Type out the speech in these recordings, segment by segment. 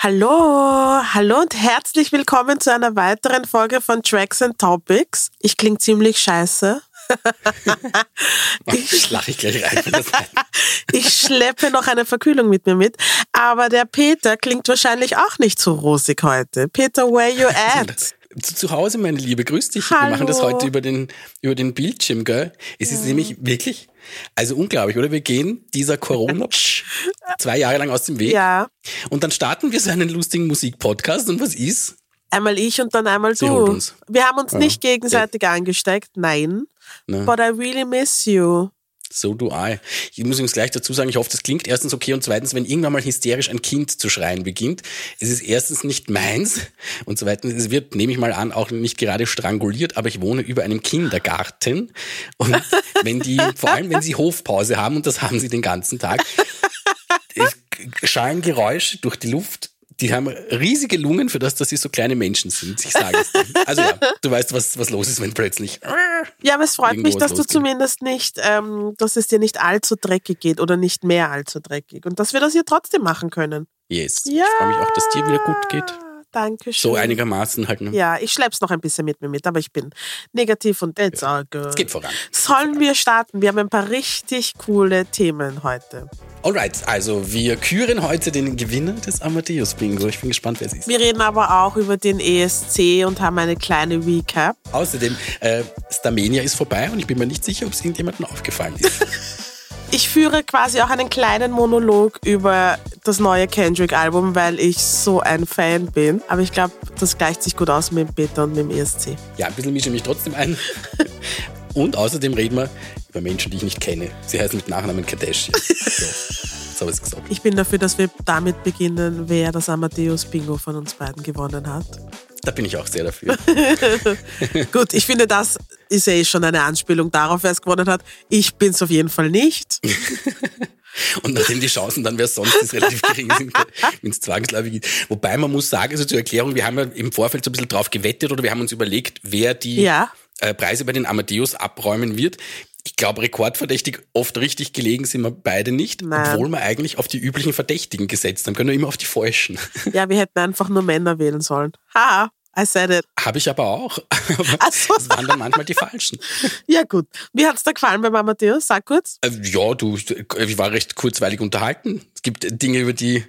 Hallo, hallo und herzlich willkommen zu einer weiteren Folge von Tracks and Topics. Ich klinge ziemlich scheiße. ich lache ich gleich rein. Ich schleppe noch eine Verkühlung mit mir mit, aber der Peter klingt wahrscheinlich auch nicht so rosig heute. Peter, where you at? Zu, zu Hause, meine Liebe, grüß dich. Hallo. Wir machen das heute über den, über den Bildschirm, gell? Es ist nämlich wirklich, also unglaublich, oder? Wir gehen dieser Corona zwei Jahre lang aus dem Weg. Ja, Und dann starten wir so einen lustigen Musikpodcast. Und was ist? einmal ich und dann einmal Sie du. Wir haben uns Ja. nicht gegenseitig angesteckt, nein. Ne? But I really miss you. So do I. Ich muss übrigens gleich dazu sagen, ich hoffe, das klingt erstens okay und zweitens, wenn irgendwann mal hysterisch ein Kind zu schreien beginnt, es ist erstens nicht meins und zweitens, es wird, nehme ich mal an, auch nicht gerade stranguliert, aber ich wohne über einem Kindergarten und wenn die, vor allem wenn sie Hofpause haben und das haben sie den ganzen Tag, schallen Geräusche durch die Luft. Die haben riesige Lungen für das, dass sie so kleine Menschen sind. Ich sage es dir. Also ja, du weißt, was, was los ist, wenn plötzlich. Ja, aber es freut mich, dass du losgeht. zumindest nicht, ähm, dass es dir nicht allzu dreckig geht oder nicht mehr allzu dreckig und dass wir das hier trotzdem machen können. Yes. Ja. Ich freue mich auch, dass dir wieder gut geht. Dankeschön. So einigermaßen halt. Ne? Ja, ich schlepp's noch ein bisschen mit mir mit, aber ich bin negativ und it's all good. Es geht voran. Sollen wir starten? Wir haben ein paar richtig coole Themen heute. Alright, also wir küren heute den Gewinner des Amadeus Bingo. Ich bin gespannt, wer es ist. Wir reden aber auch über den ESC und haben eine kleine Recap. Außerdem, äh, Starmania ist vorbei und ich bin mir nicht sicher, ob es irgendjemandem aufgefallen ist. Ich führe quasi auch einen kleinen Monolog über das neue Kendrick-Album, weil ich so ein Fan bin. Aber ich glaube, das gleicht sich gut aus mit dem Peter und mit dem ESC. ja, ein bisschen mische mich trotzdem ein. Und außerdem reden wir über Menschen, die ich nicht kenne. Sie heißen mit Nachnamen Kardashian. So, so ich gesagt. Ich bin dafür, dass wir damit beginnen, wer das Amadeus-Bingo von uns beiden gewonnen hat. Da bin ich auch sehr dafür. Gut, ich finde, das ist ja eh schon eine Anspielung darauf, wer es gewonnen hat. Ich bin es auf jeden Fall nicht. Und nachdem die Chancen dann, wer es sonst ist, relativ gering sind, wenn es zwangsläufig geht. Wobei man muss sagen, also zur Erklärung, wir haben ja im Vorfeld so ein bisschen drauf gewettet oder wir haben uns überlegt, wer die Ja. äh, Preise bei den Amadeus abräumen wird. Ich glaube, rekordverdächtig oft richtig gelegen sind wir beide nicht, Nein. obwohl wir eigentlich auf die üblichen Verdächtigen gesetzt haben. Können wir immer auf die falschen. Ja, wir hätten einfach nur Männer wählen sollen. Haha, I said it. Habe ich aber auch. Aber so. es waren dann manchmal die falschen. Ja, gut. Wie hat's dir gefallen beim Amadeus? Sag kurz. Äh, Ja, du, ich war recht kurzweilig unterhalten. Es gibt Dinge, über die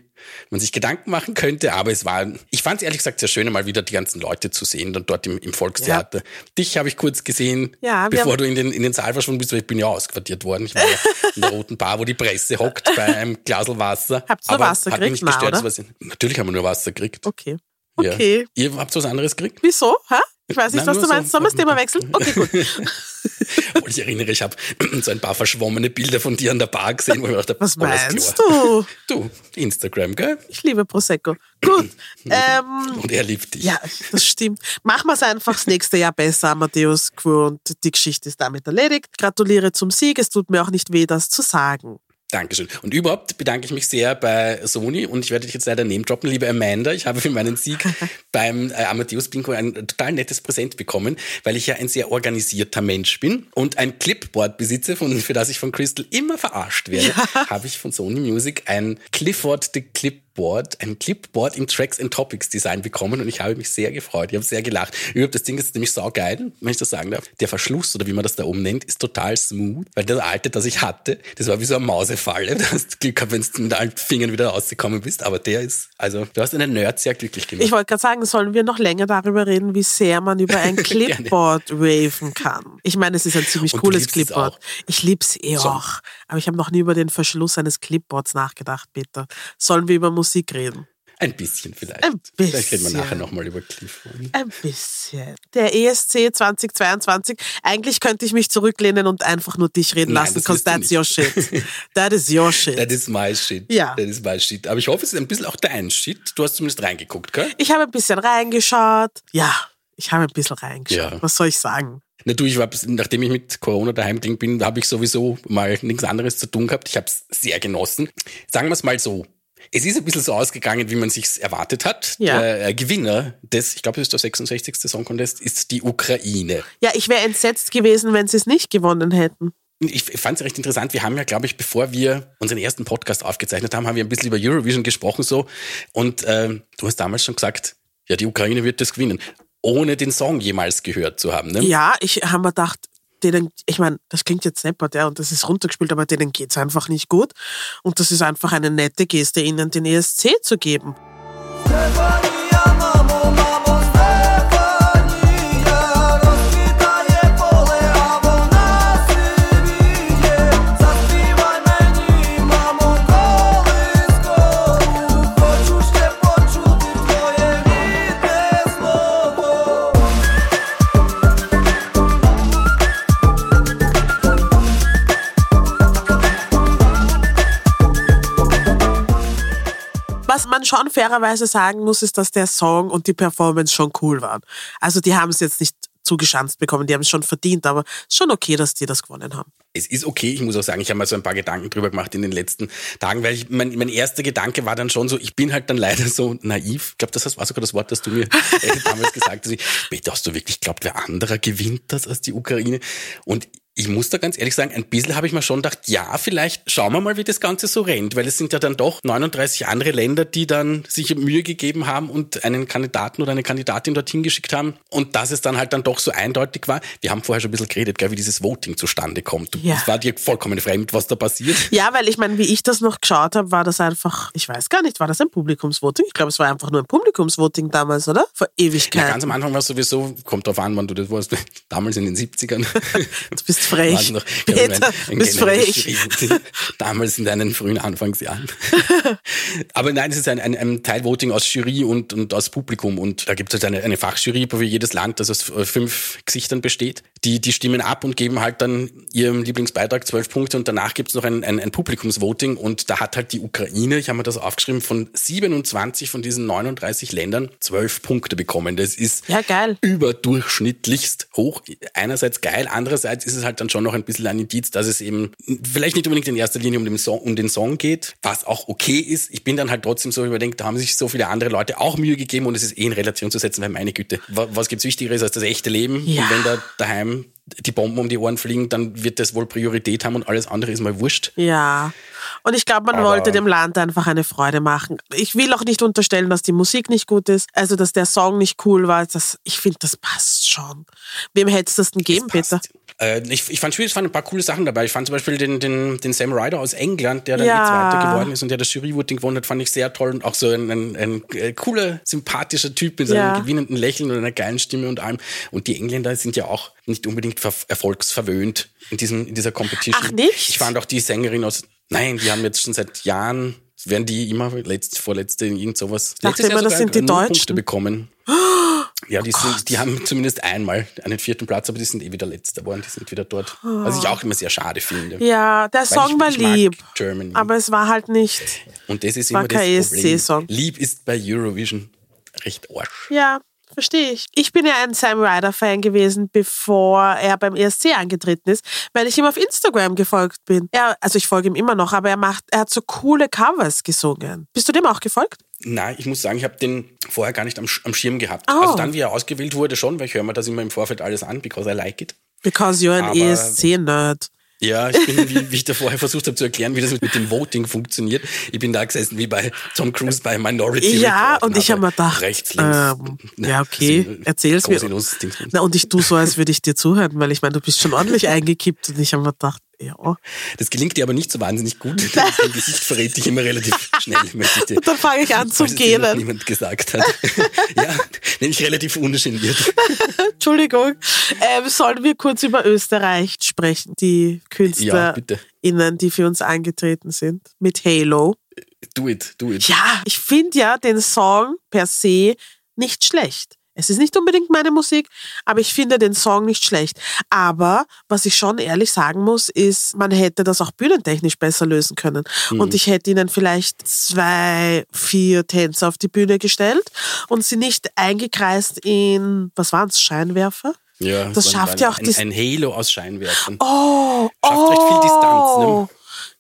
man sich Gedanken machen könnte, aber es war, ich fand es ehrlich gesagt sehr schön, mal wieder die ganzen Leute zu sehen, dann dort im, im Volkstheater. Dich habe ich kurz gesehen, Ja, bevor du in den, in den Saal verschwunden bist, weil ich bin ja ausquartiert worden. Ich war ja in der roten Bar, wo die Presse hockt, bei einem Glasel Wasser. Habt ihr Wasser mich gekriegt? nicht gestört, Na, dass was- Natürlich haben wir nur Wasser gekriegt. Okay. Ja. Okay. Ihr habt was anderes gekriegt? Wieso? Hä? Ich weiß nicht, Nein, was du so. meinst. Sollen wir das Thema wechseln? Okay, gut. Und ich erinnere, ich habe so ein paar verschwommene Bilder von dir an der Bar gesehen, wo ich dachte, Was meinst klar. du? Du, Instagram, gell? Ich liebe Prosecco. Gut. Ähm, Und er liebt dich. ja, das stimmt. Machen wir es einfach das nächste Jahr besser, Amadeus Crew, und die Geschichte ist damit erledigt. Gratuliere zum Sieg. Es tut mir auch nicht weh, das zu sagen. Dankeschön. Und überhaupt bedanke ich mich sehr bei Sony und ich werde dich jetzt leider name droppen, liebe Amanda. Ich habe für meinen Sieg beim äh, Amadeus Bingo ein total nettes Präsent bekommen, weil ich ja ein sehr organisierter Mensch bin und ein Clipboard besitze, von, für das ich von Crystal immer verarscht werde, habe ich von Sony Music ein Clifford the Clipboard, ein Clipboard im Tracks and Topics Design bekommen und ich habe mich sehr gefreut. Ich habe sehr gelacht. Überhaupt, das Ding ist nämlich saugeil, wenn ich das sagen darf. Der Verschluss oder wie man das da oben nennt, ist total smooth, weil das alte, das ich hatte, das war wie so eine Mausefalle. Du hast Glück gehabt, wenn du mit allen Fingern wieder rausgekommen bist, aber der ist, also du hast einen Nerd sehr glücklich gemacht. Ich wollte gerade sagen, sollen wir noch länger darüber reden, wie sehr man über ein Clipboard raven kann. Ich meine, es ist ein ziemlich Und cooles es Clipboard. Ich lieb's eh So. auch. Aber ich habe noch nie über den Verschluss eines Clipboards nachgedacht, Peter. Sollen wir über Musik reden? Ein bisschen vielleicht. Ein Vielleicht reden wir bisschen. nachher nochmal über Clifford. Ein bisschen. Der ESC 2022. Eigentlich könnte ich mich zurücklehnen und einfach nur dich reden Nein, lassen, das because that's your shit. That is your shit. That is my shit. Ja. That is my shit. Aber ich hoffe, es ist ein bisschen auch dein Shit. Du hast zumindest reingeguckt, gell? Ich habe ein bisschen reingeschaut. Ja, ich habe ein bisschen reingeschaut. Ja. Was soll ich sagen? Na du, ich war, nachdem ich mit Corona daheim gegangen bin, habe ich sowieso mal nichts anderes zu tun gehabt. Ich habe es sehr genossen. Sagen wir es mal so. Es ist ein bisschen so ausgegangen, wie man sich's erwartet hat. Ja. Der äh, Gewinner des, ich glaube, es ist der 66. Song Contest, ist die Ukraine. Ja, ich wäre entsetzt gewesen, wenn sie es nicht gewonnen hätten. ich fand es recht interessant. Wir haben ja, glaube ich, bevor wir unseren ersten Podcast aufgezeichnet haben, haben wir ein bisschen über Eurovision gesprochen so. Und äh, du hast damals schon gesagt, ja, die Ukraine wird das gewinnen, ohne den Song jemals gehört zu haben. Ne? Ja, ich habe mir gedacht, denen, ich meine, das klingt jetzt neppert, ja, und das ist runtergespielt, aber denen geht's einfach nicht gut. Und das ist einfach eine nette Geste, ihnen den ESC zu geben. Stefania, fairerweise sagen muss, ist, dass der Song und die Performance schon cool waren. Also die haben es jetzt nicht zugeschanzt bekommen, die haben es schon verdient, aber es ist schon okay, dass die das gewonnen haben. Es ist okay, ich muss auch sagen, ich habe mal so ein paar Gedanken drüber gemacht in den letzten Tagen, weil ich, mein, mein erster Gedanke war dann schon so, ich bin halt dann leider so naiv. Ich glaube, das war sogar das Wort, das du mir äh, damals gesagt hast. Ich, Peter, hast du wirklich glaubt, wer anderer gewinnt das als die Ukraine? Und ich muss da ganz ehrlich sagen, ein bisschen habe ich mir schon gedacht, ja, vielleicht schauen wir mal, wie das Ganze so rennt, weil es sind ja dann doch 39 andere Länder, die dann sich Mühe gegeben haben und einen Kandidaten oder eine Kandidatin dorthin geschickt haben und dass es dann halt dann doch so eindeutig war. Wir haben vorher schon ein bisschen geredet, gell, wie dieses Voting zustande kommt. Ja. Es war dir vollkommen fremd, was da passiert. Ja, weil ich meine, wie ich das noch geschaut habe, war das einfach, ich weiß gar nicht, war das ein Publikumsvoting? Ich glaube, es war einfach nur ein Publikumsvoting damals, oder? Vor Ja, Ewigkeiten. ganz am Anfang war es sowieso, kommt drauf an, wann du das warst, damals in den 70ern. Du bist frech. Noch, Peter, ein bist frech. Damals in deinen frühen Anfangsjahren. Aber nein, es ist ein, ein, ein Teilvoting aus Jury und, und aus Publikum. Und da gibt es halt eine, eine Fachjury für jedes Land, das aus fünf Gesichtern besteht. Die, die stimmen ab und geben halt dann ihrem Lieblingsbeitrag zwölf Punkte und danach gibt es noch ein, ein, ein Publikumsvoting und da hat halt die Ukraine, ich habe mir das aufgeschrieben, von 27 von diesen 39 Ländern zwölf Punkte bekommen. Das ist Ja, geil. überdurchschnittlichst hoch. Einerseits geil, andererseits ist es halt dann schon noch ein bisschen ein Indiz, dass es eben vielleicht nicht unbedingt in erster Linie um den Song, um den Song geht, was auch okay ist. Ich bin dann halt trotzdem so überdenkt, da haben sich so viele andere Leute auch Mühe gegeben und es ist eh in Relation zu setzen, weil meine Güte, wa- was gibt's Wichtigeres als das echte Leben? Ja. Und wenn da daheim die Bomben um die Ohren fliegen, dann wird das wohl Priorität haben und alles andere ist mal wurscht. Ja. Und ich glaube, man Aber- wollte dem Land einfach eine Freude machen. Ich will auch nicht unterstellen, dass die Musik nicht gut ist, also dass der Song nicht cool war. Das, ich finde, das passt schon. Wem hättest du das denn geben. Peter? Äh, ich, ich fand schwierig, es waren ein paar coole Sachen dabei. Ich fand zum Beispiel den, den, den Sam Ryder aus England, der dann Ja. Zweiter geworden ist und der das Jury-Voting gewonnen hat, fand ich sehr toll und auch so ein, ein, ein äh, cooler, sympathischer Typ mit seinem Ja. gewinnenden Lächeln und einer geilen Stimme und allem. Und die Engländer sind ja auch nicht unbedingt ver erfolgsverwöhnt in, diesem, in dieser Competition. Ach, nicht? Ich fand auch die Sängerin aus, nein, die haben jetzt schon seit Jahren, werden die immer letzt, vorletzte, irgend sowas. Letztes Jahr das sind die null Punkte Deutschen. bekommen. Ja, die, sind, die haben zumindest einmal einen vierten Platz, aber die sind eh wieder letzter geworden. Die sind wieder dort. Was ich auch immer sehr schade finde. Ja, der Song ich- war ich lieb. Germany. Aber es war halt nicht. Und das ist war immer das Problem. Lieb ist bei Eurovision recht arsch. Ja, verstehe ich. Ich bin ja ein Sam Ryder-Fan gewesen, bevor er beim ESC angetreten ist, weil ich ihm auf Instagram gefolgt bin. Er, also ich folge ihm immer noch, aber er macht, er hat so coole Covers gesungen. Bist du dem auch gefolgt? Nein, ich muss sagen, ich habe den vorher gar nicht am, am Schirm gehabt. Oh. Also dann, wie er ausgewählt wurde, schon, weil ich höre mir das immer im Vorfeld alles an, because I like it. Because you're an ESC-Nerd. Ja, ich bin, wie, wie ich da vorher versucht habe zu erklären, wie das mit, dem Voting funktioniert. Ich bin da gesessen wie bei Tom Cruise bei Minority Ja, Report und ich habe habe mir gedacht, rechts, links. ähm, ja, okay, erzähl's mir. Na, und ich tu so, als würde ich dir zuhören, weil ich meine, du bist schon ordentlich eingekippt und ich habe mir gedacht, ja. Das gelingt dir aber nicht so wahnsinnig gut. Dein Gesicht verrät dich immer relativ schnell, möchte ich dir. Und dann fange ich an zu noch gähnen. niemand gesagt hat. ja, nämlich relativ ungeniert. Entschuldigung. Ähm, sollen wir kurz über Österreich sprechen? Die Ja. KünstlerInnen, die für uns angetreten sind. Mit Halo. Do it, do it. Ja, ich finde ja den Song per se nicht schlecht. Es ist nicht unbedingt meine Musik, aber ich finde den Song nicht schlecht. Aber was ich schon ehrlich sagen muss, ist, man hätte das auch bühnentechnisch besser lösen können. Mhm. Und ich hätte ihnen vielleicht zwei, vier Tänze auf die Bühne gestellt und sie nicht eingekreist in, was waren es, Scheinwerfer? Ja, Das schafft ja auch ein, ein Halo aus Scheinwerfern. Oh, Schafft oh. recht viel Distanz, ne?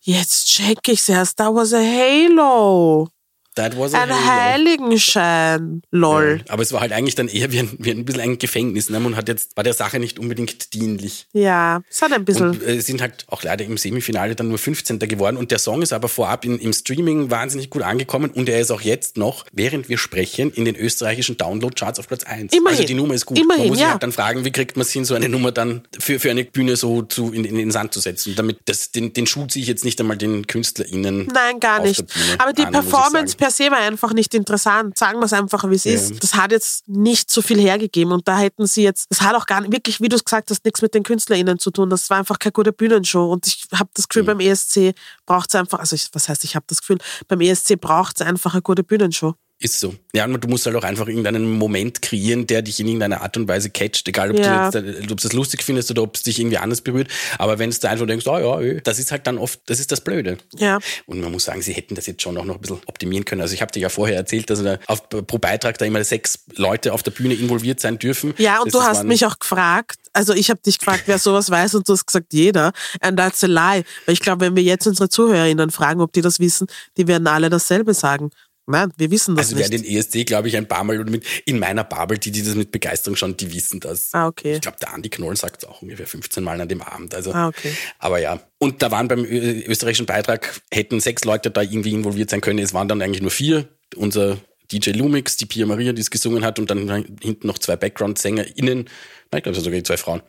Jetzt check ich's erst. Da was a Halo. That was a Ein. Heiligenschein. Lol. Aber es war halt eigentlich dann eher wie ein, wie ein bisschen ein Gefängnis. Ne? Man hat jetzt, war der Sache nicht unbedingt dienlich. Ja, es hat ein bisschen. Und äh, sind halt auch leider im Semifinale dann nur 15. geworden. Und der Song ist aber vorab in, im Streaming wahnsinnig gut angekommen und er ist auch jetzt noch, während wir sprechen, in den österreichischen Download-Charts auf Platz 1. Immerhin. Also die Nummer ist gut. Immerhin, Man muss sich ja. halt dann fragen, wie kriegt man es hin, so eine Nummer dann für, für eine Bühne so zu, in, in den Sand zu setzen. Damit das, den, den Schuh ziehe ich jetzt nicht einmal den KünstlerInnen. Nein, gar auf nicht. der Bühne Aber die an, Performance. Per se war einfach nicht interessant. Sagen wir es einfach, wie es Ja. ist. Das hat jetzt nicht so viel hergegeben. Und da hätten sie jetzt, das hat auch gar nicht, wirklich, wie du es gesagt hast, nichts mit den KünstlerInnen zu tun. Das war einfach keine gute Bühnenshow. Und ich habe das. Gefühl, beim ESC braucht es einfach, also ich, was heißt, ich habe das Gefühl, beim ESC braucht es einfach eine gute Bühnenshow. Ist so. Ja, und du musst halt auch einfach irgendeinen Moment kreieren, der dich in irgendeiner Art und Weise catcht, egal ob Ja. du jetzt, äh, ob du es lustig findest oder ob es dich irgendwie anders berührt. Aber wenn du einfach denkst, oh ja, eh, das ist halt dann oft, das ist das Blöde. Ja. Und man muss sagen, sie hätten das jetzt schon auch noch ein bisschen optimieren können. Also ich habe dir ja vorher erzählt, dass da auf, pro Beitrag da immer sechs Leute auf der Bühne involviert sein dürfen. Ja, und Das du hast mich auch gefragt, also ich habe dich gefragt, wer sowas weiß und du hast gesagt, jeder. And that's a lie. Weil ich glaube, wenn wir jetzt unsere ZuhörerInnen fragen, ob die das wissen, die werden alle dasselbe sagen. Nein, wir wissen das Also wer nicht. den ESC, glaube ich, ein paar Mal oder mit, in meiner Bubble, die, die das mit Begeisterung schauen, die wissen das. Ah, okay. Ich glaube, der Andi Knoll sagt es auch ungefähr 15 Mal an dem Abend. Also, Ah, okay. Aber ja. Und da waren beim österreichischen Beitrag, hätten sechs Leute da irgendwie involviert sein können. Es waren dann eigentlich nur vier. Unser DJ Lumix, die Pia Maria, die es gesungen hat, und dann hinten noch zwei Background-SängerInnen. Nein, ich glaube, es waren sogar die zwei Frauen.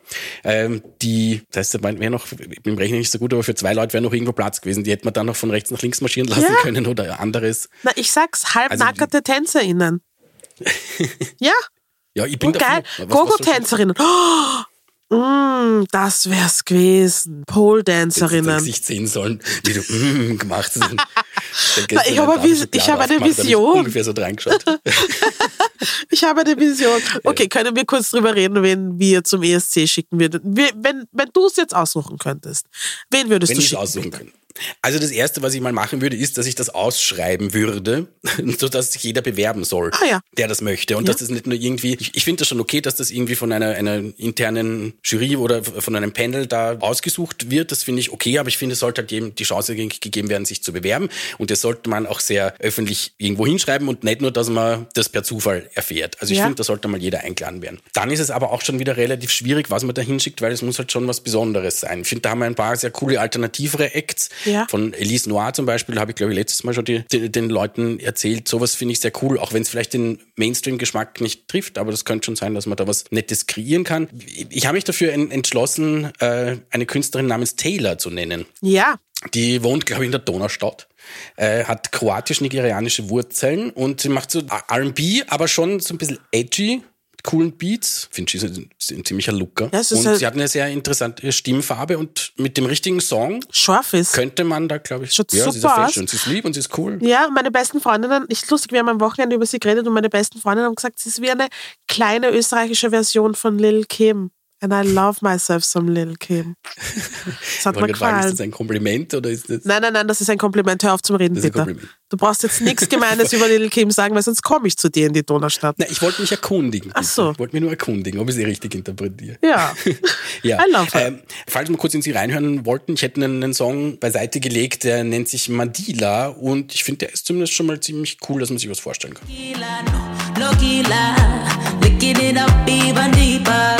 Ähm, die, das heißt, wäre noch, im Rechnen nicht so gut, aber für zwei Leute wäre noch irgendwo Platz gewesen. Die hätte man dann noch von rechts nach links marschieren lassen Ja. können oder anderes. Na, ich sag's, halbnackerte TänzerInnen. ja, Ja, ich bin und geil. dafür. Ich- Gogo-Tänzerinnen. Oh, mm, das wär's gewesen. Pole-Dancerinnen. Gesicht sehen sollen, wie du mm, gemacht hast. Ich habe eine Vis- ich habe eine Vision. ungefähr so reingeschaut. Ich habe eine Vision. Okay, können wir kurz drüber reden, wen wir zum ESC schicken würden? Wenn, wenn du es jetzt aussuchen könntest, wen würdest Wenn du ich es schicken? aussuchen kann. Also das Erste, was ich mal machen würde, ist, dass ich das ausschreiben würde, sodass sich jeder bewerben soll, Ah, ja. der das möchte. Und Ja. dass das nicht nur irgendwie, ich, ich finde das schon okay, dass das irgendwie von einer, einer internen Jury oder von einem Panel da ausgesucht wird. Das finde ich okay, aber ich finde, es sollte halt jedem die Chance ge- gegeben werden, sich zu bewerben. Und das sollte man auch sehr öffentlich irgendwo hinschreiben und nicht nur, dass man das per Zufall erfährt. Also ich Ja. finde, da sollte mal jeder eingeladen werden. Dann ist es aber auch schon wieder relativ schwierig, was man da hinschickt, weil es muss halt schon was Besonderes sein. Ich finde, da haben wir ein paar sehr coole alternativere Acts. Ja. Von Elise Noir zum Beispiel habe ich, glaube ich, letztes Mal schon die, die, den Leuten erzählt. Sowas finde ich sehr cool, auch wenn es vielleicht den Mainstream-Geschmack nicht trifft, aber das könnte schon sein, dass man da was Nettes kreieren kann. Ich habe mich dafür en- entschlossen, äh, eine Künstlerin namens Taylor zu nennen. Ja, Die wohnt, glaube ich, in der Donaustadt, äh, hat kroatisch-nigerianische Wurzeln und sie macht so R&B, aber schon so ein bisschen edgy, coolen Beats. Finde ich, sie ist ein, ziemlicher Looker. Ja, und halt- sie hat eine sehr interessante Stimmfarbe und mit dem richtigen Song scharf ist. könnte man da, glaube ich, Schaut ja, sie ist super aus. und sie ist lieb und sie ist cool. Ja, meine besten Freundinnen, ist lustig, wir haben am Wochenende über sie geredet und meine besten Freundinnen haben gesagt, sie ist wie eine kleine österreichische Version von Lil Kim. And I love myself some Lil Kim. Das hat mir fragen, ist gefallen. das ein Kompliment oder ist das... Nein, nein, nein, das ist ein Kompliment. Hör auf zum Reden, Das ist ein bitte. Kompliment. Du brauchst jetzt nichts Gemeines über Lil Kim sagen, weil sonst komme ich zu dir in die Donaustadt. Na, ich wollte mich erkundigen. Ach so. Ich wollte mich nur erkundigen, ob ich sie richtig interpretiere. Ja. Ja. I love her. Ähm, falls wir kurz in Sie reinhören wollten, ich hätte einen, einen Song beiseite gelegt, der nennt sich Mandila und ich finde, der ist zumindest schon mal ziemlich cool, dass man sich was vorstellen kann. Tequila, no, no killer. Licking it up even deeper,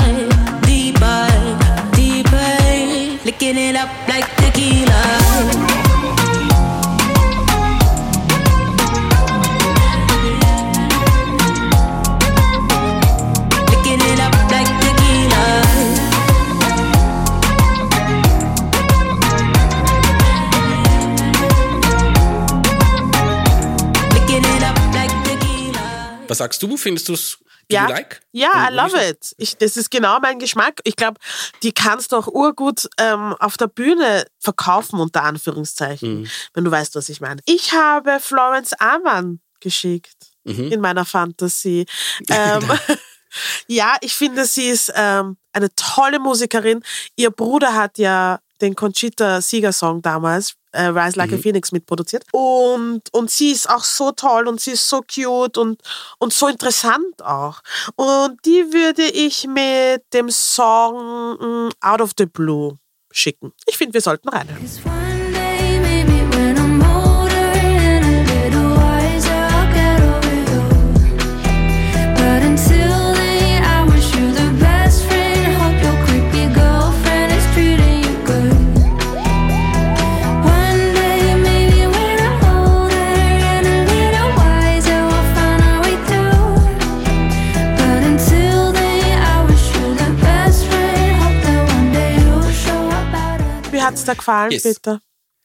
Was sagst du? Findest du es Ja, you like? ja, I love it. Ich, das ist genau mein Geschmack. Ich glaube, die kannst du auch urgut ähm, auf der Bühne verkaufen, unter Anführungszeichen, wenn du weißt, was ich meine. Ich habe Florence Amann geschickt in meiner Fantasie. Ähm, ja, ich finde, sie ist ähm, eine tolle Musikerin. Ihr Bruder hat ja den Conchita-Sieger-Song damals, äh, Rise Like a Phoenix, mitproduziert. Und, und sie ist auch so toll und sie ist so cute und, und so interessant auch. Und die würde ich mit dem Song mm, Out of the Blue schicken. Ich finde, wir sollten rein. Hat's dir gefallen, Yes. bitte?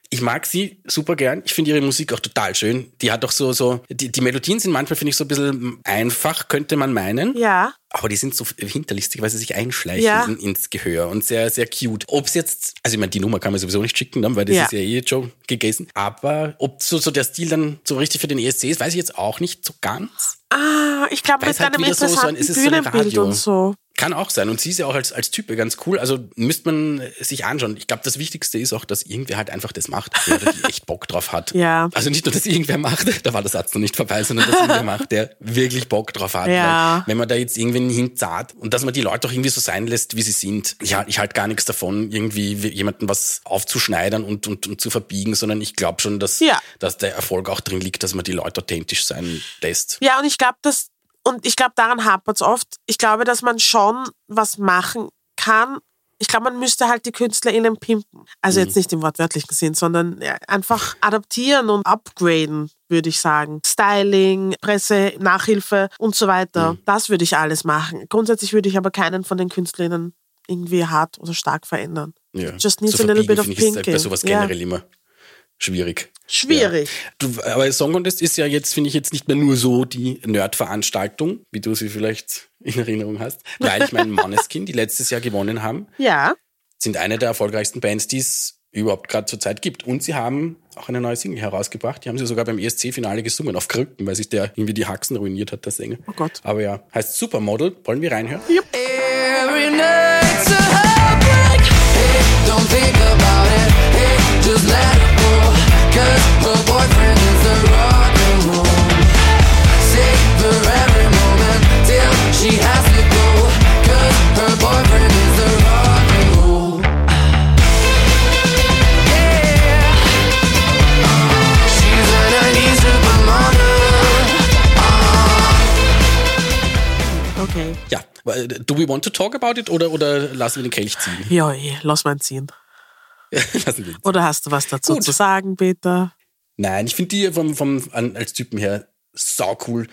Ich mag sie super gern. Ich finde ihre Musik auch total schön. Die hat doch so, so, die, die Melodien sind manchmal, finde ich, so ein bisschen einfach, könnte man meinen. Ja. Aber die sind so hinterlistig, weil sie sich einschleichen Ja. in, ins Gehör und sehr, sehr cute. Ob es jetzt, also ich meine, die Nummer kann man sowieso nicht schicken, dann, weil das Ja. ist ja eh schon gegessen. Aber ob so, so der Stil dann so richtig für den ESC ist, weiß ich jetzt auch nicht so ganz. Ah, ich glaube mit es halt deinem wieder so- so ein- interessanten es ist so eine Bühnenbild Radio. und so. Kann auch sein. Und sie ist ja auch als, als Type ganz cool. Also müsste man sich anschauen. Ich glaube, das Wichtigste ist auch, dass irgendwer halt einfach das macht, der die echt Bock drauf hat. Ja. Also nicht nur, dass irgendwer macht, da war der Satz noch nicht vorbei, sondern dass irgendwer macht, der wirklich Bock drauf hat. Ja. Weil, wenn man da jetzt irgendwen hinzahlt und dass man die Leute auch irgendwie so sein lässt, wie sie sind. Ich, ich halt gar nichts davon, irgendwie wie- jemanden was aufzuschneidern und, und, und zu verbiegen, sondern ich glaube schon, dass, Ja. dass der Erfolg auch drin liegt, dass man die Leute authentisch sein lässt. Ja, und ich glaube, dass, und ich glaube, daran hapert es oft. Ich glaube, dass man schon was machen kann. Ich glaube, man müsste halt die KünstlerInnen pimpen. Also Mhm. jetzt nicht im wortwörtlichen Sinn, sondern einfach adaptieren und upgraden, würde ich sagen. Styling, Presse, Nachhilfe und so weiter. Mhm. Das würde ich alles machen. Grundsätzlich würde ich aber keinen von den KünstlerInnen irgendwie hart oder stark verändern. Ja. Just needs Zu a little bit of ich, ist bei pinking. sowas generell immer schwierig. Schwierig. Du, aber Song Contest ist ja jetzt, finde ich, jetzt nicht mehr nur so die Nerd-Veranstaltung, wie du sie vielleicht in Erinnerung hast, weil ich meine Måneskin, die letztes Jahr gewonnen haben, Ja. sind eine der erfolgreichsten Bands, die es überhaupt gerade zur Zeit gibt. Und sie haben auch eine neue Single herausgebracht. Die haben sie sogar beim ESC-Finale gesungen, auf Krücken, weil sich der irgendwie die Haxen ruiniert hat, der Sänger. Oh Gott. Aber ja, heißt Supermodel. Wollen wir reinhören? Every Do we want to talk about it oder, oder lassen wir den Kelch ziehen? Ja, eh, lass mal ziehen. lassen wir ihn Oder hast du was dazu Gut. zu sagen, Peter? Nein, ich finde die vom, vom, als Typen her sau cool.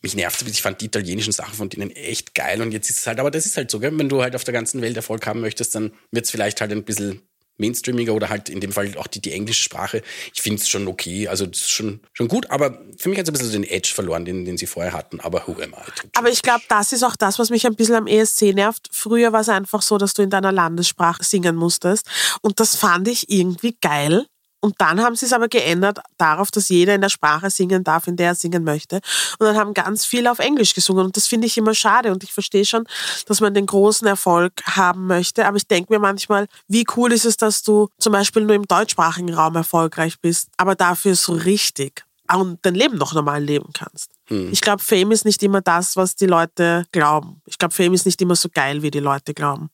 Mich nervt es, ich fand die italienischen Sachen von denen echt geil und jetzt ist es halt, aber das ist halt so, gell? wenn du halt auf der ganzen Welt Erfolg haben möchtest, dann wird es vielleicht halt ein bisschen mainstreamiger oder halt in dem Fall auch die, die englische Sprache. Ich finde es schon okay, also das ist schon, schon gut, aber für mich hat es ein bisschen den Edge verloren, den, den sie vorher hatten, aber who am I? Aber ich glaube, das ist auch das, was mich ein bisschen am ESC nervt. Früher war es einfach so, dass du in deiner Landessprache singen musstest. Und das fand ich irgendwie geil. Und dann haben sie es aber geändert darauf, dass jeder in der Sprache singen darf, in der er singen möchte. Und dann haben ganz viele auf Englisch gesungen. Und das finde ich immer schade. Und ich verstehe schon, dass man den großen Erfolg haben möchte. Aber ich denke mir manchmal, wie cool ist es, dass du zum Beispiel nur im deutschsprachigen Raum erfolgreich bist, aber dafür so richtig und dein Leben noch normal leben kannst. Ich glaube, Fame ist nicht immer das, was die Leute glauben. Ich glaube, Fame ist nicht immer so geil, wie die Leute glauben.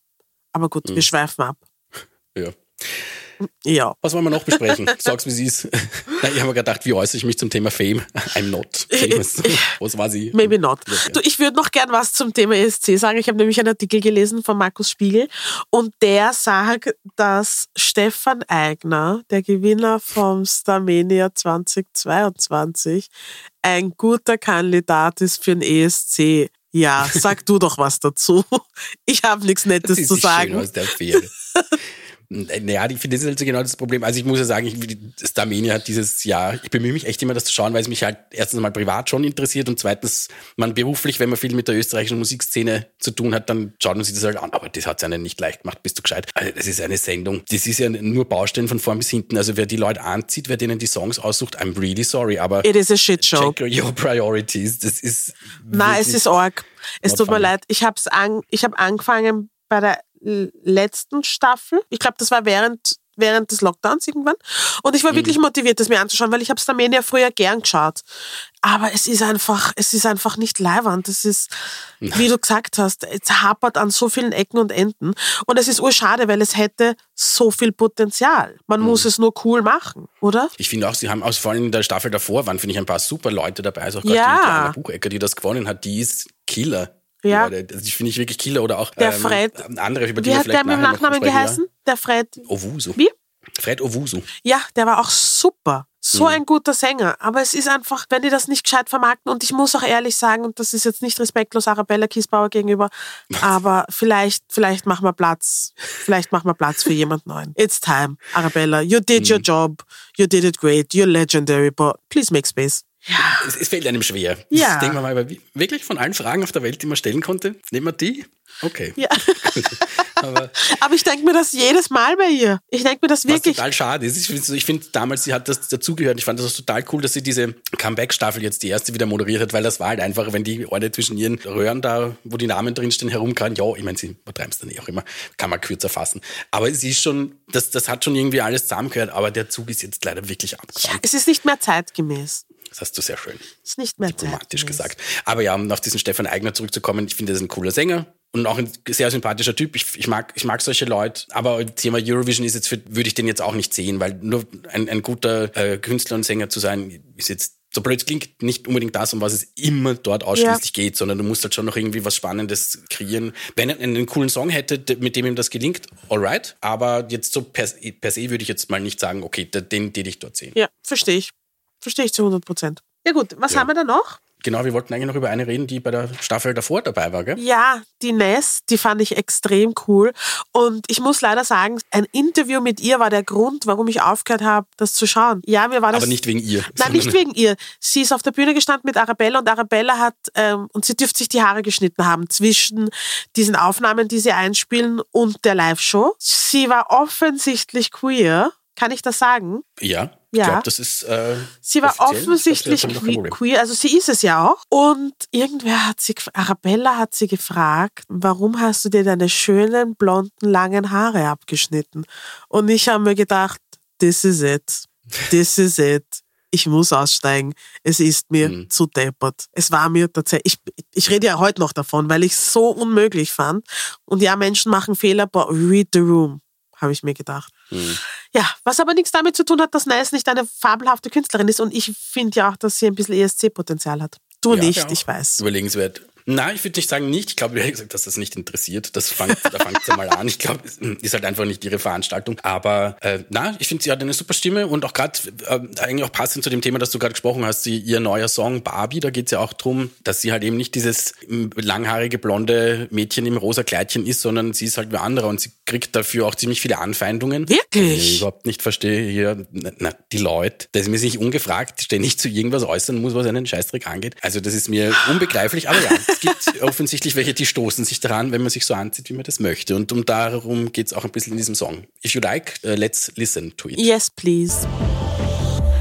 Aber gut, wir schweifen ab. Ja. Ja. Was wollen wir noch besprechen? Sag's, wie sie ist. Ich habe mir gedacht, wie äußere ich mich zum Thema Fame? I'm not famous. Was war sie? Maybe not. Du, ich würde noch gern was zum Thema ESC sagen. Ich habe nämlich einen Artikel gelesen von Markus Spiegel und der sagt, dass Stefan Eigner, der Gewinner vom Starmania 2022, ein guter Kandidat ist für den ESC. Ja, sag du doch was dazu. Ich habe nichts Nettes zu ist schön sagen. aus der Fähre. Naja, ich finde, das ist halt so genau das Problem. Also ich muss ja sagen, ich, Starmania hat dieses Jahr, ich bemühe mich echt immer, das zu schauen, weil es mich halt erstens mal privat schon interessiert und zweitens, man beruflich, wenn man viel mit der österreichischen Musikszene zu tun hat, dann schaut man sich das halt an. Aber das hat es einen nicht leicht gemacht, bist du gescheit. Also das ist eine Sendung, das ist ja nur Baustellen von vorn bis hinten. Also wer die Leute anzieht, wer denen die Songs aussucht, I'm really sorry, aber It is a shit show. check your priorities. Das ist Nein, es ist arg. Es tut mir funny. leid. Ich habe an, ich hab angefangen bei der letzten Staffel. Ich glaube, das war während, während des Lockdowns irgendwann. Und ich war wirklich Mhm. motiviert, das mir anzuschauen, weil ich habe Starmania früher gern geschaut. Aber es ist einfach, es ist einfach nicht leiwand. Es ist, wie du gesagt hast, es hapert an so vielen Ecken und Enden. Und es ist urschade, weil es hätte so viel Potenzial. Man Mhm. muss es nur cool machen, oder? Ich finde auch, sie haben aus, vor allem in der Staffel davor waren, finde ich, ein paar super Leute dabei. Also auch gerade Ja. die Diana Buchecker, die das gewonnen hat, die ist Killer. Ja. Leute. Also die finde ich wirklich Killer. Oder auch Der ähm, Fred. andere, über die Wie hat der mit dem Nachnamen geheißen? Der Fred. Ja. Owusu. Wie? Fred Owusu. Ja, der war auch super. So ein guter Sänger. Aber es ist einfach, wenn die das nicht gescheit vermarkten, und ich muss auch ehrlich sagen, und das ist jetzt nicht respektlos Arabella Kiesbauer gegenüber, aber vielleicht, vielleicht machen wir Platz. Vielleicht machen wir Platz für jemand neuen. It's time, Arabella. You did your job. You did it great. You're legendary, but please make space. Es, es fällt einem schwer. Ja. Denken wir mal, aber wirklich von allen Fragen auf der Welt, die man stellen konnte, nehmen wir die? Okay. Ja. Aber Aber ich denke mir das jedes Mal bei ihr. Ich denke mir das was wirklich. total schade ist, ich finde ich find damals, sie hat das dazugehört. Ich fand das total cool, dass sie diese Comeback-Staffel jetzt die erste wieder moderiert hat, weil das war halt einfach, wenn die Ohren zwischen ihren Röhren da, wo die Namen drinstehen, herumkamen, ja, ich meine, sie übertreibt es dann eh auch immer, kann man kürzer fassen. Aber sie ist schon, das, das hat schon irgendwie alles zusammengehört, aber der Zug ist jetzt leider wirklich abgefahren. Es ist nicht mehr zeitgemäß. Das hast du sehr schön ist nicht mehr diplomatisch gesagt. Aber ja, um auf diesen Stefan Eigner zurückzukommen, ich finde, er ist ein cooler Sänger und auch ein sehr sympathischer Typ. Ich, ich, mag, ich mag solche Leute, aber Thema Eurovision ist jetzt, für, würde ich den jetzt auch nicht sehen, weil nur ein, ein guter äh, Künstler und Sänger zu sein, ist jetzt, so blöd es klingt, nicht unbedingt das, um was es immer dort ausschließlich geht, sondern du musst halt schon noch irgendwie was Spannendes kreieren. Wenn er einen, coolen Song hätte, mit dem ihm das gelingt, alright. Aber jetzt so per, per se würde ich jetzt mal nicht sagen, okay, den, den den ich dort sehen. Ja, verstehe ich. Verstehe ich zu 100 Prozent. Ja gut, was haben wir da noch? Genau, wir wollten eigentlich noch über eine reden, die bei der Staffel davor dabei war, gell? Ja, die Ness, die fand ich extrem cool. Und ich muss leider sagen, ein Interview mit ihr war der Grund, warum ich aufgehört habe, das zu schauen. Ja, mir war das. Aber nicht wegen ihr. Nein, nicht wegen ihr. Sie ist auf der Bühne gestanden mit Arabella und Arabella hat, ähm, und sie dürfte sich die Haare geschnitten haben zwischen diesen Aufnahmen, die sie einspielen und der Live-Show. Sie war offensichtlich queer. Kann ich das sagen? Ja, Ja. ich glaube, das ist. Äh, Sie war offensichtlich queer, also sie ist es ja auch. Und irgendwer hat sie, Arabella hat sie gefragt, warum hast du dir deine schönen, blonden, langen Haare abgeschnitten? Und ich habe mir gedacht, this is it. This is it. Ich muss aussteigen. Es ist mir Mhm. zu deppert. Es war mir tatsächlich, ich, ich rede ja heute noch davon, weil ich es so unmöglich fand. Und ja, Menschen machen Fehler, but read the room, habe ich mir gedacht. Mhm. Ja, was aber nichts damit zu tun hat, dass Nice nicht eine fabelhafte Künstlerin ist. Und ich finde ja auch, dass sie ein bisschen ESC-Potenzial hat. Du Ja, nicht, ja. ich weiß. Überlegenswert. Nein, ich würde nicht sagen nicht. Ich glaube, ehrlich gesagt, dass das nicht interessiert. Das fängt, da fängt es ja mal an. Ich glaube, ist halt einfach nicht ihre Veranstaltung. Aber äh, na, ich finde, sie hat eine super Stimme und auch gerade äh, eigentlich auch passend zu dem Thema, das du gerade gesprochen hast, sie, ihr neuer Song Barbie, da geht es ja auch drum, dass sie halt eben nicht dieses langhaarige, blonde Mädchen im rosa Kleidchen ist, sondern sie ist halt wie andere und sie kriegt dafür auch ziemlich viele Anfeindungen. Wirklich? Die ich überhaupt nicht verstehe hier, na, na, die Leute, dass mir sich ungefragt ständig zu irgendwas äußern muss, was einen Scheißdreck angeht. Also das ist mir unbegreiflich, aber ja, es gibt offensichtlich welche, die stoßen sich daran, wenn man sich so anzieht, wie man das möchte. Und um darum geht's auch ein bisschen in diesem Song. If you like, uh, let's listen to it. Yes, please.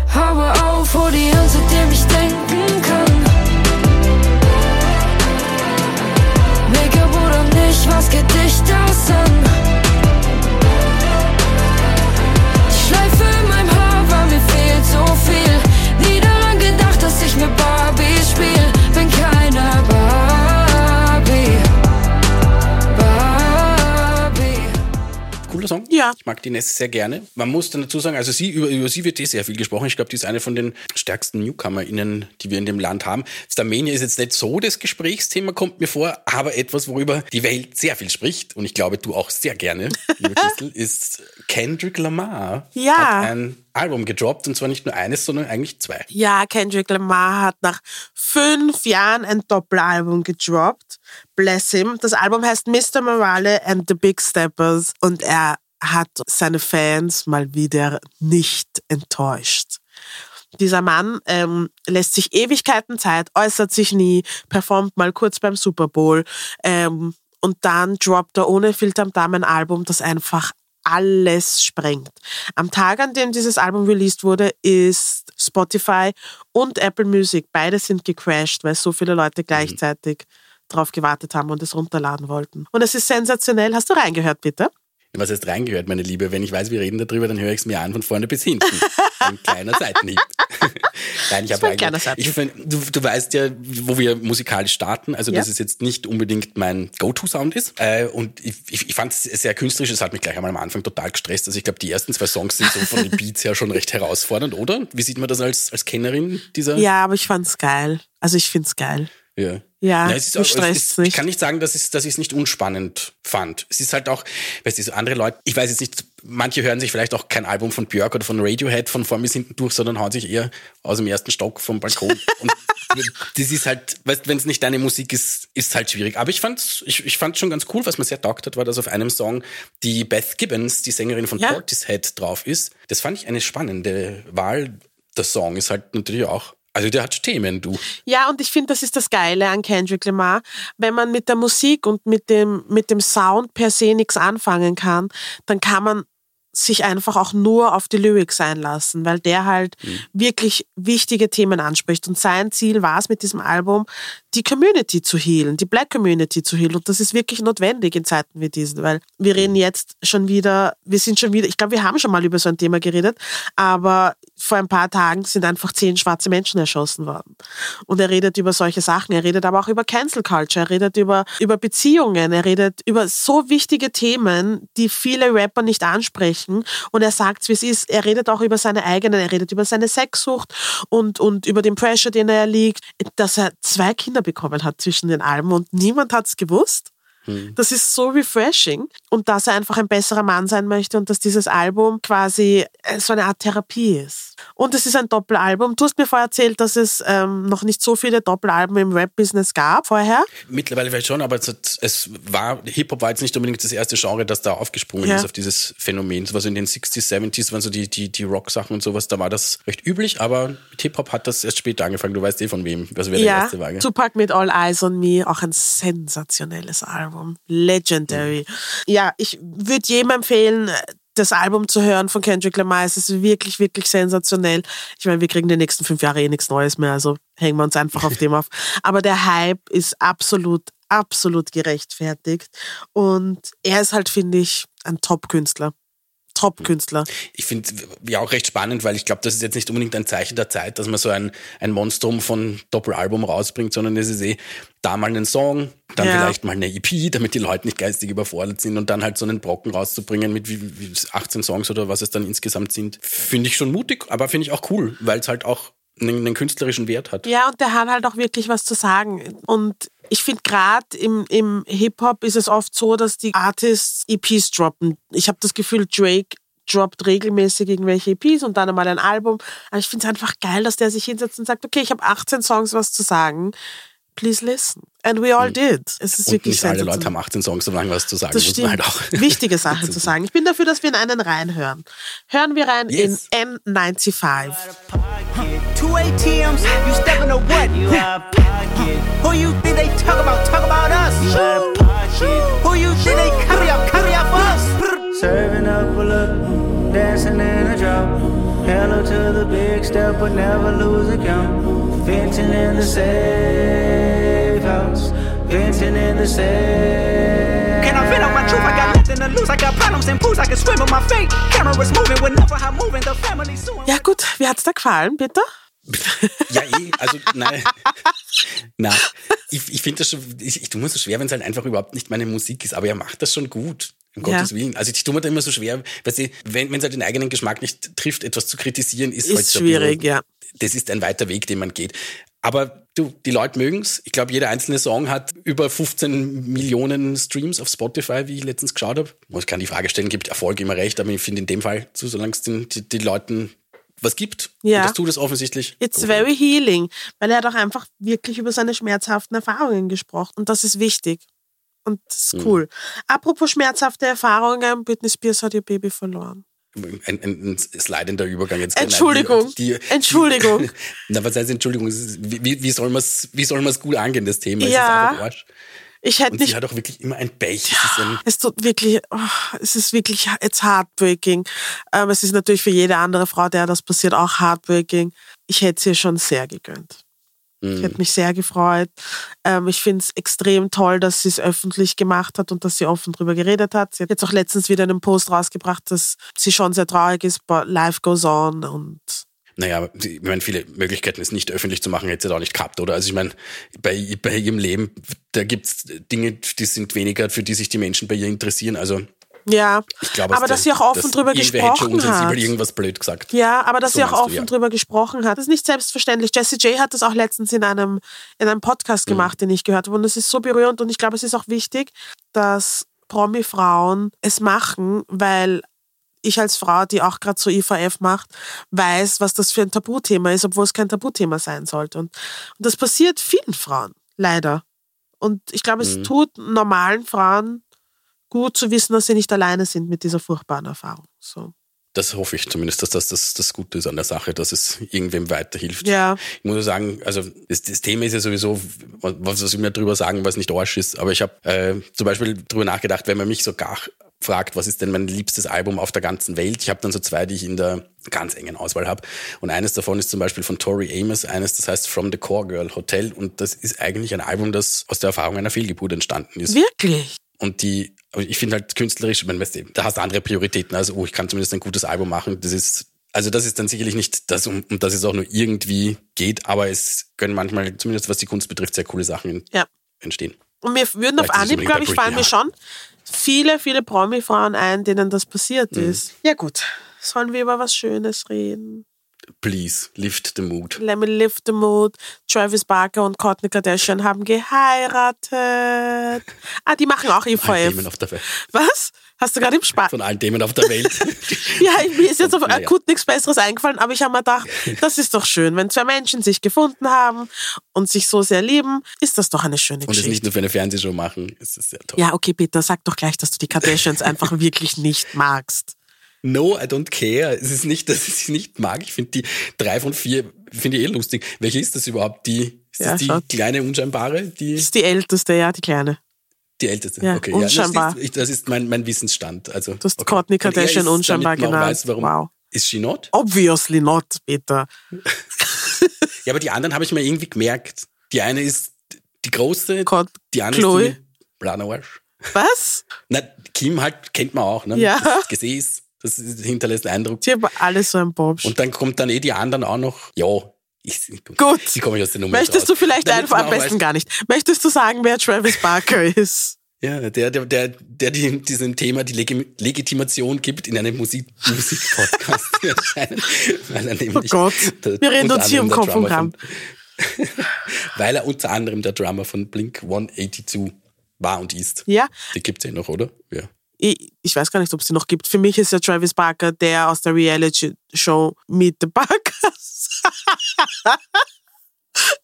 Habe auf vor dir, seitdem ich denken kann. Make-up oder nicht, was geht Ja. Ich mag die Ness sehr gerne. Man muss dann dazu sagen, also sie, über, über sie wird eh sehr viel gesprochen. Ich glaube, die ist eine von den stärksten NewcomerInnen, die wir in dem Land haben. Starmania ist jetzt nicht so das Gesprächsthema, kommt mir vor, aber etwas, worüber die Welt sehr viel spricht. Und ich glaube, du auch sehr gerne, liebe Christel, ist Kendrick Lamar. Ja. Hat ein Album gedroppt und zwar nicht nur eines, sondern eigentlich zwei. Ja, Kendrick Lamar hat nach fünf Jahren ein Doppelalbum gedroppt. Bless him. Das Album heißt Mr. Morale and the Big Steppers und er hat seine Fans mal wieder nicht enttäuscht. Dieser Mann ähm, lässt sich Ewigkeiten Zeit, äußert sich nie, performt mal kurz beim Super Bowl ähm, und dann droppt er ohne Filter am Damen ein Album, das einfach alles sprengt. Am Tag, an dem dieses Album released wurde, ist Spotify und Apple Music, beide sind gecrashed, weil so viele Leute gleichzeitig drauf gewartet haben und es runterladen wollten. Und es ist sensationell. Hast du reingehört, bitte? Was heißt reingehört, meine Liebe? Wenn ich weiß, wir reden darüber, dann höre ich es mir an von vorne bis hinten. Ein kleiner Seitenhieb. Nein, ich habe eigentlich, ich find, du, du weißt ja, wo wir musikalisch starten, also Ja. dass es jetzt nicht unbedingt mein Go-To-Sound ist. Äh, und ich, ich, ich fand es sehr künstlerisch, es hat mich gleich einmal am Anfang total gestresst. Also ich glaube, die ersten zwei Songs sind so von den Beats her schon recht herausfordernd, oder? Wie sieht man das als, als Kennerin dieser? Ja, aber ich fand's geil. Also ich find's geil. Ja. Ja, Ja, es ist auch, es ist, nicht. Ich kann nicht sagen, dass, es, dass ich es nicht unspannend fand. Es ist halt auch, weißt du, so andere Leute, ich weiß jetzt nicht, manche hören sich vielleicht auch kein Album von Björk oder von Radiohead von vorn bis hinten durch, sondern hauen sich eher aus dem ersten Stock vom Balkon. Und das ist halt, weißt wenn es nicht deine Musik ist, ist halt schwierig. Aber ich fand's, ich, ich fand's schon ganz cool, was mir sehr taugt hat, war, dass auf einem Song die Beth Gibbons, die Sängerin von Ja. Portishead, drauf ist. Das fand ich eine spannende Wahl. Der Song ist halt natürlich auch, also der hat Themen, du. Ja, und ich finde, das ist das Geile an Kendrick Lamar. Wenn man mit der Musik und mit dem, mit dem Sound per se nichts anfangen kann, dann kann man sich einfach auch nur auf die Lyrics einlassen, weil der halt wirklich wichtige Themen anspricht. Und sein Ziel war es mit diesem Album, die Community zu healen, die Black Community zu healen. Und das ist wirklich notwendig in Zeiten wie diesen, weil wir reden jetzt schon wieder, wir sind schon wieder, ich glaube, wir haben schon mal über so ein Thema geredet, aber vor ein paar Tagen sind einfach zehn schwarze Menschen erschossen worden. Und er redet über solche Sachen, er redet aber auch über Cancel Culture, er redet über, über Beziehungen, er redet über so wichtige Themen, die viele Rapper nicht ansprechen. Und er sagt, wie es ist, er redet auch über seine eigenen, er redet über seine Sexsucht und, und über den Pressure, den er erliegt, dass er zwei Kinder bekommen hat zwischen den Alben und niemand hat es gewusst. Das ist so refreshing und dass er einfach ein besserer Mann sein möchte und dass dieses Album quasi äh, so eine Art Therapie ist. Und es ist ein Doppelalbum. Du hast mir vorher erzählt, dass es ähm, noch nicht so viele Doppelalben im Rap-Business gab vorher. Mittlerweile vielleicht schon, aber es, es war, Hip-Hop war jetzt nicht unbedingt das erste Genre, das da aufgesprungen Ja. ist auf dieses Phänomen. So was in den 60s, 70s waren so die, die, die Rock-Sachen und sowas, da war das recht üblich, aber mit Hip-Hop hat das erst später angefangen. Du weißt eh von wem, also wer der Ja, erste war. gell? Tupac mit All Eyes on Me, auch ein sensationelles Album. Legendary. Ja, ich würde jedem empfehlen, das Album zu hören von Kendrick Lamar. Es ist wirklich, wirklich sensationell. Ich meine, wir kriegen die nächsten fünf Jahre eh nichts Neues mehr, also hängen wir uns einfach auf dem auf. Aber der Hype ist absolut, absolut gerechtfertigt. Und er ist halt, finde ich, ein Top-Künstler. Top-Künstler. Ich finde ja auch recht spannend, weil ich glaube, das ist jetzt nicht unbedingt ein Zeichen der Zeit, dass man so ein, ein Monstrum von Doppelalbum rausbringt, sondern es ist eh da mal einen Song, dann Ja. vielleicht mal eine EP, damit die Leute nicht geistig überfordert sind und dann halt so einen Brocken rauszubringen mit wie, wie 18 Songs oder was es dann insgesamt sind, finde ich schon mutig, aber finde ich auch cool, weil es halt auch einen, künstlerischen Wert hat. Ja, und der hat halt auch wirklich was zu sagen. Und ich finde gerade im, im Hip-Hop ist es oft so, dass die Artists EPs droppen. Ich habe das Gefühl, Drake droppt regelmäßig irgendwelche EPs und dann einmal ein Album. Aber ich finde es einfach geil, dass der sich hinsetzt und sagt, okay, ich habe 18 Songs was zu sagen. Please listen. And we all did. Es ist Und wirklich nicht alle Leute haben 18 Songs, so lange was zu sagen, Das stimmt. halt auch. Wichtige Sachen zu sagen. Ich bin dafür, dass wir in einen reinhören. Hören wir rein Yes. in N95. Two ATMs, you stepping to what? You out pocket. Who you think they talk about? Talk about us. You out pocket. Who you think they carry up? Carry up us. Serving up a look, dancing in a drop. Hello to the big step, but never lose a count. Venting in the safe house. Venting in the safe. Can I vent on my truth? I got nothing to lose. I got problems and pools. I can swim with my fate. Cameras moving, whenever I'm moving. The family suing. Ja gut, wie hat's dir gefallen, bitte? Ja, eh, also nein. Na, ich, ich finde das schon, ich, ich tue mir so schwer, wenn es halt einfach überhaupt nicht meine Musik ist, aber er macht das schon gut. Um Ja. Gottes Willen. Also ich tue mir da immer so schwer, weil sie, wenn es halt den eigenen Geschmack nicht trifft, etwas zu kritisieren, ist, halt Ist so ein schwierig, bisschen, ja. Das ist ein weiter Weg, den man geht. Aber du, die Leute mögen's. Ich glaube, jeder einzelne Song hat über 15 Millionen Streams auf Spotify, wie ich letztens geschaut habe. Ich kann die Frage stellen, gibt Erfolg immer recht, aber ich finde in dem Fall, so, solange es den, die, die Leuten was gibt, Ja. und das tut es offensichtlich. It's very healing, weil er hat auch einfach wirklich über seine schmerzhaften Erfahrungen gesprochen und das ist wichtig. Und das Hm. ist cool. Apropos schmerzhafte Erfahrungen, Britney Spears hat ihr Baby verloren. Ein, ein, ein slidender Übergang jetzt. Entschuldigung. Die, die, Entschuldigung. Die, na, was heißt Entschuldigung? Ist- Wie, wie soll man es gut angehen, das Thema? Ja. Ich hätte Und sie nicht. hat auch wirklich immer ein Pech. Es ist ein, Es tut wirklich, oh, es ist wirklich, it's heartbreaking. Ähm, es ist natürlich für jede andere Frau, der das passiert, auch heartbreaking. Ich hätte es ihr schon sehr gegönnt. Ich hätte mich sehr gefreut. Ähm, ich finde es extrem toll, dass sie es öffentlich gemacht hat und dass sie offen drüber geredet hat. Sie hat jetzt auch letztens wieder einen Post rausgebracht, dass sie schon sehr traurig ist, but life goes on und naja, ich meine, viele Möglichkeiten, es nicht öffentlich zu machen, hätte sie da auch nicht gehabt, oder? Also ich meine, bei, bei ihrem Leben, da gibt's Dinge, die sind weniger, für die sich die Menschen bei ihr interessieren. Also Ja, Ich glaube, aber dass sie auch offen drüber gesprochen hat. irgendwas blöd gesagt. Ja, aber dass So sie auch du, offen ja. drüber gesprochen hat, ist nicht selbstverständlich. Jessie J hat das auch letztens in einem, in einem Podcast Mhm. gemacht, den ich gehört habe. Und es ist so berührend und ich glaube, es ist auch wichtig, dass Promi-Frauen es machen, weil ich als Frau, die auch gerade so IVF macht, weiß, was das für ein Tabuthema ist, obwohl es kein Tabuthema sein sollte. Und, und das passiert vielen Frauen, leider. Und ich glaube, Mhm. es tut normalen Frauen gut zu wissen, dass sie nicht alleine sind mit dieser furchtbaren Erfahrung. So. Das hoffe ich zumindest, dass das, das das Gute ist an der Sache, dass es irgendwem weiterhilft. Ja. Ich muss sagen, also das, das Thema ist ja sowieso, was, was ich mir drüber sagen, was nicht Arsch ist. Aber ich habe äh, zum Beispiel drüber nachgedacht, wenn man mich so gar fragt, was ist denn mein liebstes Album auf der ganzen Welt? Ich habe dann so zwei, die ich in der ganz engen Auswahl habe. Und eines davon ist zum Beispiel von Tori Amos, eines, das heißt From the Core Girl Hotel. Und das ist eigentlich ein Album, das aus der Erfahrung einer Fehlgeburt entstanden ist. Wirklich? Und die, aber ich finde halt künstlerisch, weißt du, da hast du andere Prioritäten. Also, oh, ich kann zumindest ein gutes Album machen. Das ist, also das ist dann sicherlich nicht das, um, um das es auch nur irgendwie geht, aber es können manchmal, zumindest was die Kunst betrifft, sehr coole Sachen Ja. entstehen. Und mir würden auf Vielleicht Anhieb, glaube ich, fallen mir schon viele, viele Promi-Frauen ein, denen das passiert Mhm. ist. Ja gut, sollen wir über was Schönes reden? Please, lift the mood. Let me lift the mood. Travis Barker und Kourtney Kardashian haben geheiratet. Ah, die machen auch Allen Themen IVF. auf der Welt. Was? Hast du gerade im Spaß? Von allen Themen auf der Welt. Ja, mir ist jetzt auf Naja. akut nichts Besseres eingefallen, aber ich habe mir gedacht, das ist doch schön. Wenn zwei Menschen sich gefunden haben und sich so sehr lieben, ist das doch eine schöne Und es Geschichte. nicht nur für eine Fernsehshow machen, ist das sehr toll. Ja, okay, Peter, sag doch gleich, dass du die Kardashians einfach wirklich nicht magst. No, I don't care. Es ist nicht, dass ich sie nicht mag. Ich finde die drei von vier, finde ich eh lustig. Welche ist das überhaupt? Die, ist Ja, das die schaut. kleine, unscheinbare? Die, Das ist die älteste, ja, die kleine. Die älteste. Ja, okay, unscheinbar. Ja, das, ist, das ist mein, mein Wissensstand. Also, Du hast okay. Er Kardashian unscheinbar genannt. Weiß, warum. Wow. Ist she not? Obviously not, Peter. Ja, aber die anderen habe ich mir irgendwie gemerkt. Die eine ist die große, Gott, die andere Chloe. ist die Blanerarsch. Was? Na, Kim halt kennt man auch, ne? Ja. Das Gesäß, das hinterlässt einen Eindruck. Die haben alle so ein Bobsch. Und dann kommt dann eh die anderen auch noch. Ja, ich, Gut. Die komme ich aus der Nummer Möchtest du raus. vielleicht Damit einfach am besten weiß- gar nicht. Möchtest du sagen, wer Travis Barker ist? Ja, der, der, der, der die, diesem Thema die Legi Legitimation gibt, in einem Musik Musikpodcast zu erscheinen. Weil er nämlich Oh Gott, der- wir reden uns hier um Kopf und Kram. Weil er unter anderem der Drummer von Blink 182 war und ist. Ja, Die gibt's ja noch, oder? Ja. Ich, ich weiß gar nicht, ob es die noch gibt. Für mich ist ja Travis Barker der aus der Reality-Show Meet the Barkers.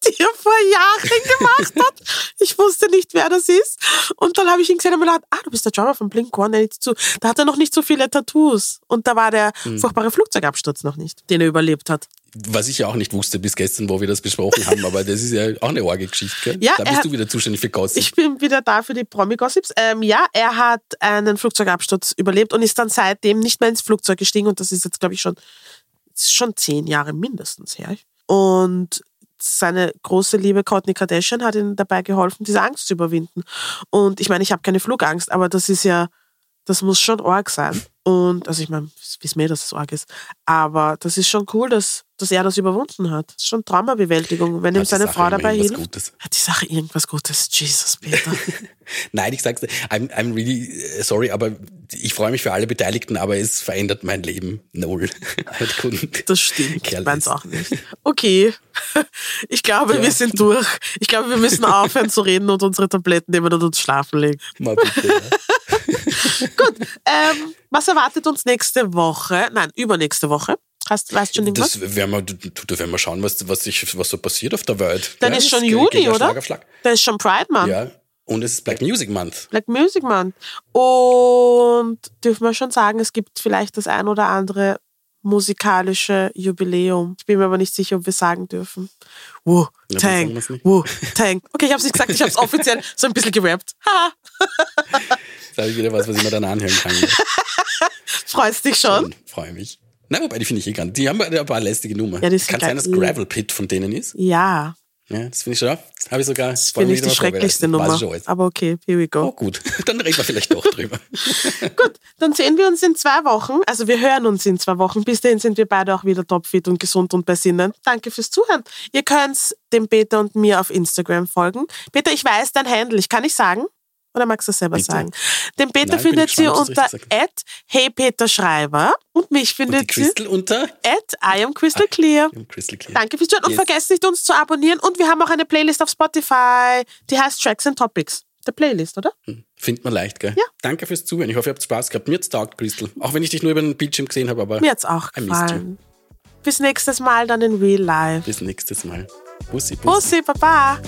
die er vor Jahren gemacht hat. Ich wusste nicht, wer das ist. Und dann habe ich ihn gesehen und mir gedacht, ah, du bist der Drummer von Blink-182. Da hat er noch nicht so viele Tattoos. Und da war der Hm. furchtbare Flugzeugabsturz noch nicht, den er überlebt hat. Was ich ja auch nicht wusste bis gestern, wo wir das besprochen haben, aber das ist ja auch eine Orge-Geschichte. gell? Ja, da bist du wieder zuständig für Gossip. Ich bin wieder da für die Promi-Gossips. Ähm, ja, er hat einen Flugzeugabsturz überlebt und ist dann seitdem nicht mehr ins Flugzeug gestiegen. Und das ist jetzt, glaube ich, schon, schon zehn Jahre mindestens her. Und seine große Liebe Kourtney Kardashian hat ihm dabei geholfen, diese Angst zu überwinden. Und ich meine, ich habe keine Flugangst, aber das ist ja, das muss schon arg sein. Und, also ich meine, wissen mir, dass es arg ist. Aber das ist schon cool, dass, dass er das überwunden hat. Das ist schon Traumabewältigung, wenn ihm seine Sache Frau dabei hilft. Gutes. Hat die Sache irgendwas Gutes? Jesus, Peter. Nein, ich sag's dir, I'm, I'm really äh, sorry, aber ich freue mich für alle Beteiligten, aber es verändert mein Leben null. Couldn't Das stimmt. care Ich mein's auch nicht. Okay. Ich glaube, Ja. wir sind durch. Ich glaube, wir müssen aufhören zu reden und unsere Tabletten nehmen und uns schlafen legen. Mal bitte, ja. Ähm, was erwartet uns nächste Woche? Nein, übernächste Woche. Hast, weißt du schon irgendwas? Das werden wir, da werden wir schauen, was, was, sich, was so passiert auf der Welt. Dann Ja, ist schon Juli, oder? Schlag auf Schlag. Da ist schon Pride Month. Ja. Und es ist Black Music Month. Black Music Month. Und dürfen wir schon sagen, es gibt vielleicht das ein oder andere musikalische Jubiläum. Ich bin mir aber nicht sicher, ob wir sagen dürfen. Wu, Tang. Wu, Tang. Okay, ich habe es nicht gesagt, ich habe es offiziell so ein bisschen gerappt. Ha, Jetzt habe ich wieder was, was ich mir dann anhören kann. freust dich schon? Freue mich. Nein, wobei, die finde ich eh ganz. Die haben ein paar lästige Nummern. Ja, Kann sein, dass. Gravel Pit von denen ist. Ja, Ja, das finde ich schon. Das habe ich sogar. das finde ich die schrecklichste Nummer. Aber okay, here we Oh, go. gut. Dann reden wir vielleicht doch drüber. Gut, dann sehen wir uns in zwei Wochen. Also wir hören uns in zwei Wochen. Bis dahin sind wir beide auch wieder topfit und gesund und bei Sinnen. Danke fürs Zuhören. Ihr könnt dem Peter und mir auf Instagram folgen. Peter, ich weiß dein Handle. Ich kann nicht sagen. Oder magst du es selber Bitte. sagen? Den Peter Nein, findet gespannt, unter at heypeterschreiber und mich Und die findet sie Crystal unter at I am Crystal Clear. Crystal Clear. Danke fürs Zuhören und Yes. vergesst nicht, uns zu abonnieren. Und wir haben auch eine Playlist auf Spotify, die heißt Tracks and Topics. Der Playlist, oder? Findet man leicht, gell? Ja. Danke fürs Zuhören. Ich hoffe, ihr habt Spaß gehabt. Mir hat's taugt, Crystal. Auch wenn ich dich nur über den Bildschirm gesehen habe, aber Mir hat's auch gefallen. Bis nächstes Mal dann in Real Life. bis nächstes Mal. Bussi, Bussi. Bussi, Baba.